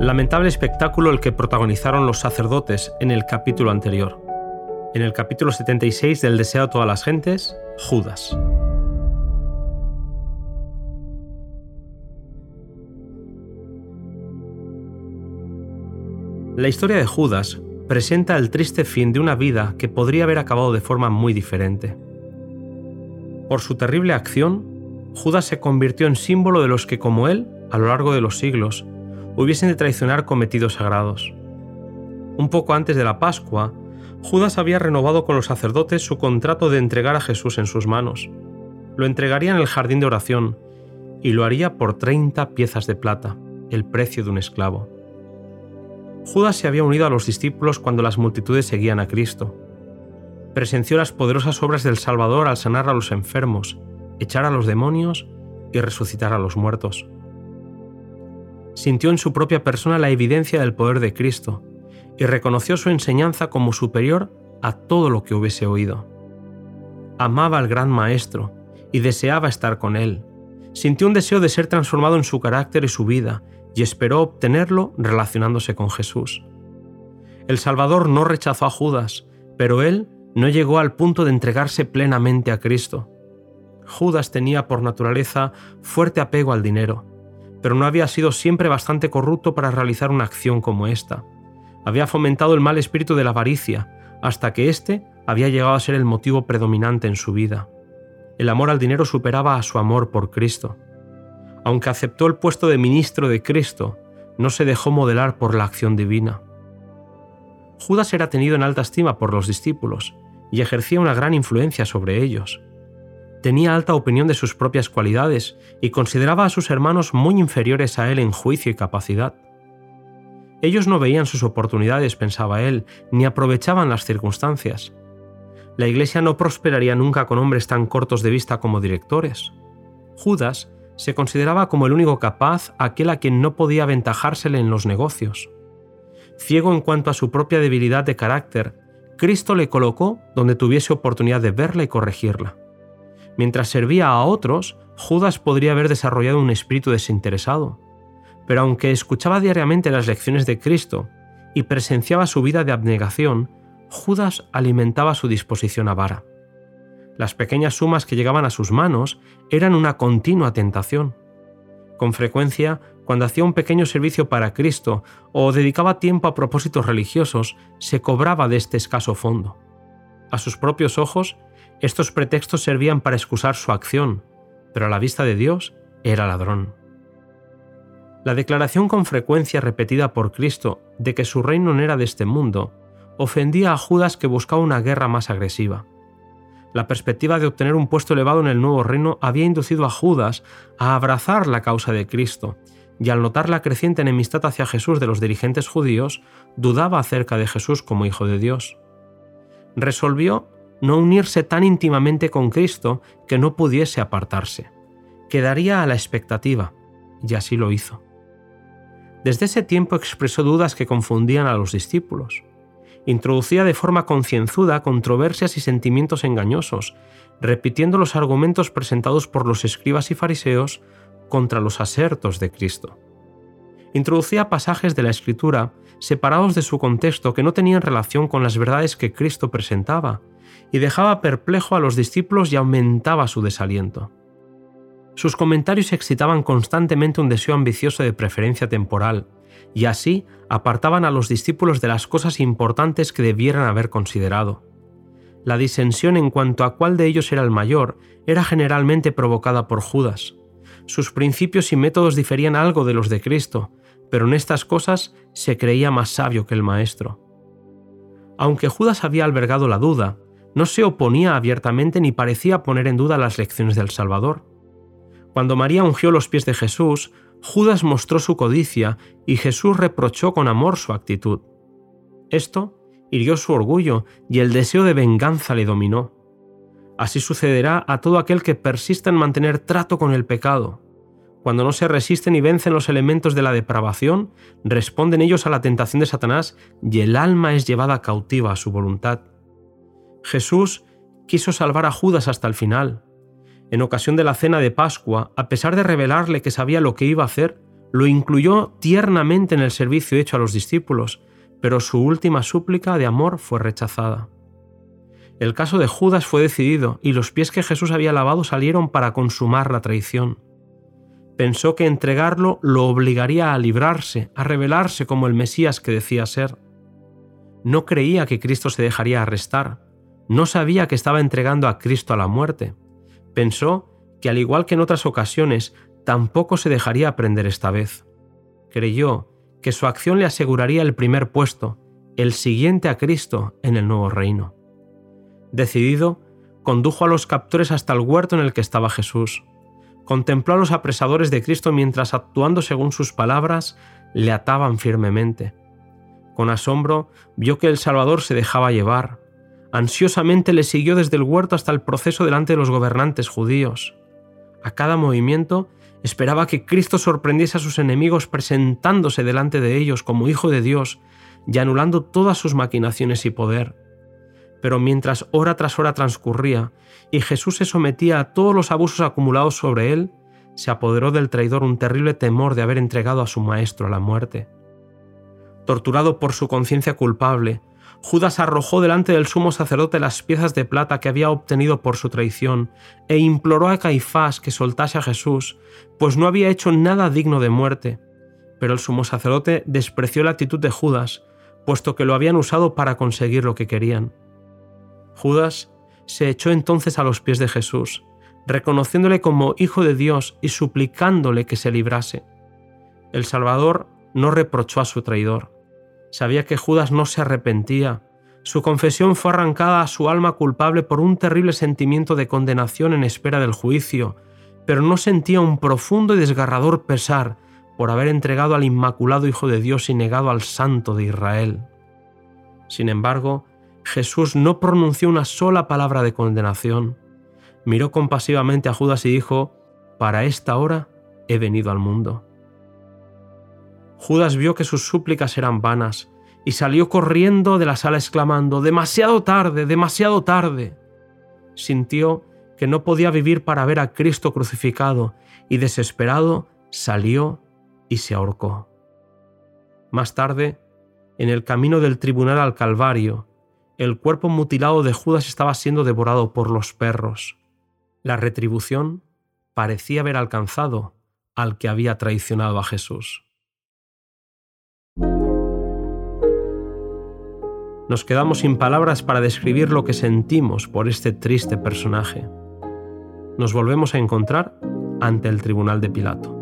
Lamentable espectáculo el que protagonizaron los sacerdotes en el capítulo anterior. En el capítulo 76 del Deseo a todas las gentes, Judas. La historia de Judas presenta el triste fin de una vida que podría haber acabado de forma muy diferente. Por su terrible acción, Judas se convirtió en símbolo de los que como él, a lo largo de los siglos, hubiesen de traicionar cometidos sagrados. Un poco antes de la Pascua, Judas había renovado con los sacerdotes su contrato de entregar a Jesús en sus manos. Lo entregaría en el jardín de oración y lo haría por 30 piezas de plata, el precio de un esclavo. Judas se había unido a los discípulos cuando las multitudes seguían a Cristo. Presenció las poderosas obras del Salvador al sanar a los enfermos, echar a los demonios y resucitar a los muertos. Sintió en su propia persona la evidencia del poder de Cristo y reconoció su enseñanza como superior a todo lo que hubiese oído. Amaba al gran Maestro y deseaba estar con él. Sintió un deseo de ser transformado en su carácter y su vida y esperó obtenerlo relacionándose con Jesús. El Salvador no rechazó a Judas, pero él no llegó al punto de entregarse plenamente a Cristo. Judas tenía por naturaleza fuerte apego al dinero, pero no había sido siempre bastante corrupto para realizar una acción como esta. Había fomentado el mal espíritu de la avaricia, hasta que éste había llegado a ser el motivo predominante en su vida. El amor al dinero superaba a su amor por Cristo aunque aceptó el puesto de ministro de Cristo, no se dejó modelar por la acción divina. Judas era tenido en alta estima por los discípulos y ejercía una gran influencia sobre ellos. Tenía alta opinión de sus propias cualidades y consideraba a sus hermanos muy inferiores a él en juicio y capacidad. Ellos no veían sus oportunidades, pensaba él, ni aprovechaban las circunstancias. La Iglesia no prosperaría nunca con hombres tan cortos de vista como directores. Judas se consideraba como el único capaz aquel a quien no podía aventajársele en los negocios. Ciego en cuanto a su propia debilidad de carácter, Cristo le colocó donde tuviese oportunidad de verla y corregirla. Mientras servía a otros, Judas podría haber desarrollado un espíritu desinteresado. Pero aunque escuchaba diariamente las lecciones de Cristo y presenciaba su vida de abnegación, Judas alimentaba su disposición avara. Las pequeñas sumas que llegaban a sus manos eran una continua tentación. Con frecuencia, cuando hacía un pequeño servicio para Cristo o dedicaba tiempo a propósitos religiosos, se cobraba de este escaso fondo. A sus propios ojos, estos pretextos servían para excusar su acción, pero a la vista de Dios era ladrón. La declaración con frecuencia repetida por Cristo de que su reino no era de este mundo ofendía a Judas que buscaba una guerra más agresiva. La perspectiva de obtener un puesto elevado en el nuevo reino había inducido a Judas a abrazar la causa de Cristo, y al notar la creciente enemistad hacia Jesús de los dirigentes judíos, dudaba acerca de Jesús como Hijo de Dios. Resolvió no unirse tan íntimamente con Cristo que no pudiese apartarse. Quedaría a la expectativa, y así lo hizo. Desde ese tiempo expresó dudas que confundían a los discípulos introducía de forma concienzuda controversias y sentimientos engañosos, repitiendo los argumentos presentados por los escribas y fariseos contra los asertos de Cristo. Introducía pasajes de la Escritura separados de su contexto que no tenían relación con las verdades que Cristo presentaba, y dejaba perplejo a los discípulos y aumentaba su desaliento. Sus comentarios excitaban constantemente un deseo ambicioso de preferencia temporal, y así apartaban a los discípulos de las cosas importantes que debieran haber considerado. La disensión en cuanto a cuál de ellos era el mayor era generalmente provocada por Judas. Sus principios y métodos diferían algo de los de Cristo, pero en estas cosas se creía más sabio que el Maestro. Aunque Judas había albergado la duda, no se oponía abiertamente ni parecía poner en duda las lecciones del Salvador. Cuando María ungió los pies de Jesús, Judas mostró su codicia y Jesús reprochó con amor su actitud. Esto hirió su orgullo y el deseo de venganza le dominó. Así sucederá a todo aquel que persista en mantener trato con el pecado. Cuando no se resisten y vencen los elementos de la depravación, responden ellos a la tentación de Satanás y el alma es llevada cautiva a su voluntad. Jesús quiso salvar a Judas hasta el final, en ocasión de la cena de Pascua, a pesar de revelarle que sabía lo que iba a hacer, lo incluyó tiernamente en el servicio hecho a los discípulos, pero su última súplica de amor fue rechazada. El caso de Judas fue decidido y los pies que Jesús había lavado salieron para consumar la traición. Pensó que entregarlo lo obligaría a librarse, a revelarse como el Mesías que decía ser. No creía que Cristo se dejaría arrestar, no sabía que estaba entregando a Cristo a la muerte. Pensó que al igual que en otras ocasiones, tampoco se dejaría prender esta vez. Creyó que su acción le aseguraría el primer puesto, el siguiente a Cristo en el nuevo reino. Decidido, condujo a los captores hasta el huerto en el que estaba Jesús. Contempló a los apresadores de Cristo mientras, actuando según sus palabras, le ataban firmemente. Con asombro vio que el Salvador se dejaba llevar. Ansiosamente le siguió desde el huerto hasta el proceso delante de los gobernantes judíos. A cada movimiento esperaba que Cristo sorprendiese a sus enemigos presentándose delante de ellos como Hijo de Dios y anulando todas sus maquinaciones y poder. Pero mientras hora tras hora transcurría y Jesús se sometía a todos los abusos acumulados sobre él, se apoderó del traidor un terrible temor de haber entregado a su maestro a la muerte. Torturado por su conciencia culpable, Judas arrojó delante del sumo sacerdote las piezas de plata que había obtenido por su traición e imploró a Caifás que soltase a Jesús, pues no había hecho nada digno de muerte. Pero el sumo sacerdote despreció la actitud de Judas, puesto que lo habían usado para conseguir lo que querían. Judas se echó entonces a los pies de Jesús, reconociéndole como Hijo de Dios y suplicándole que se librase. El Salvador no reprochó a su traidor. Sabía que Judas no se arrepentía. Su confesión fue arrancada a su alma culpable por un terrible sentimiento de condenación en espera del juicio, pero no sentía un profundo y desgarrador pesar por haber entregado al Inmaculado Hijo de Dios y negado al Santo de Israel. Sin embargo, Jesús no pronunció una sola palabra de condenación. Miró compasivamente a Judas y dijo, Para esta hora he venido al mundo. Judas vio que sus súplicas eran vanas y salió corriendo de la sala exclamando, Demasiado tarde, demasiado tarde. Sintió que no podía vivir para ver a Cristo crucificado y desesperado salió y se ahorcó. Más tarde, en el camino del tribunal al Calvario, el cuerpo mutilado de Judas estaba siendo devorado por los perros. La retribución parecía haber alcanzado al que había traicionado a Jesús. Nos quedamos sin palabras para describir lo que sentimos por este triste personaje. Nos volvemos a encontrar ante el tribunal de Pilato.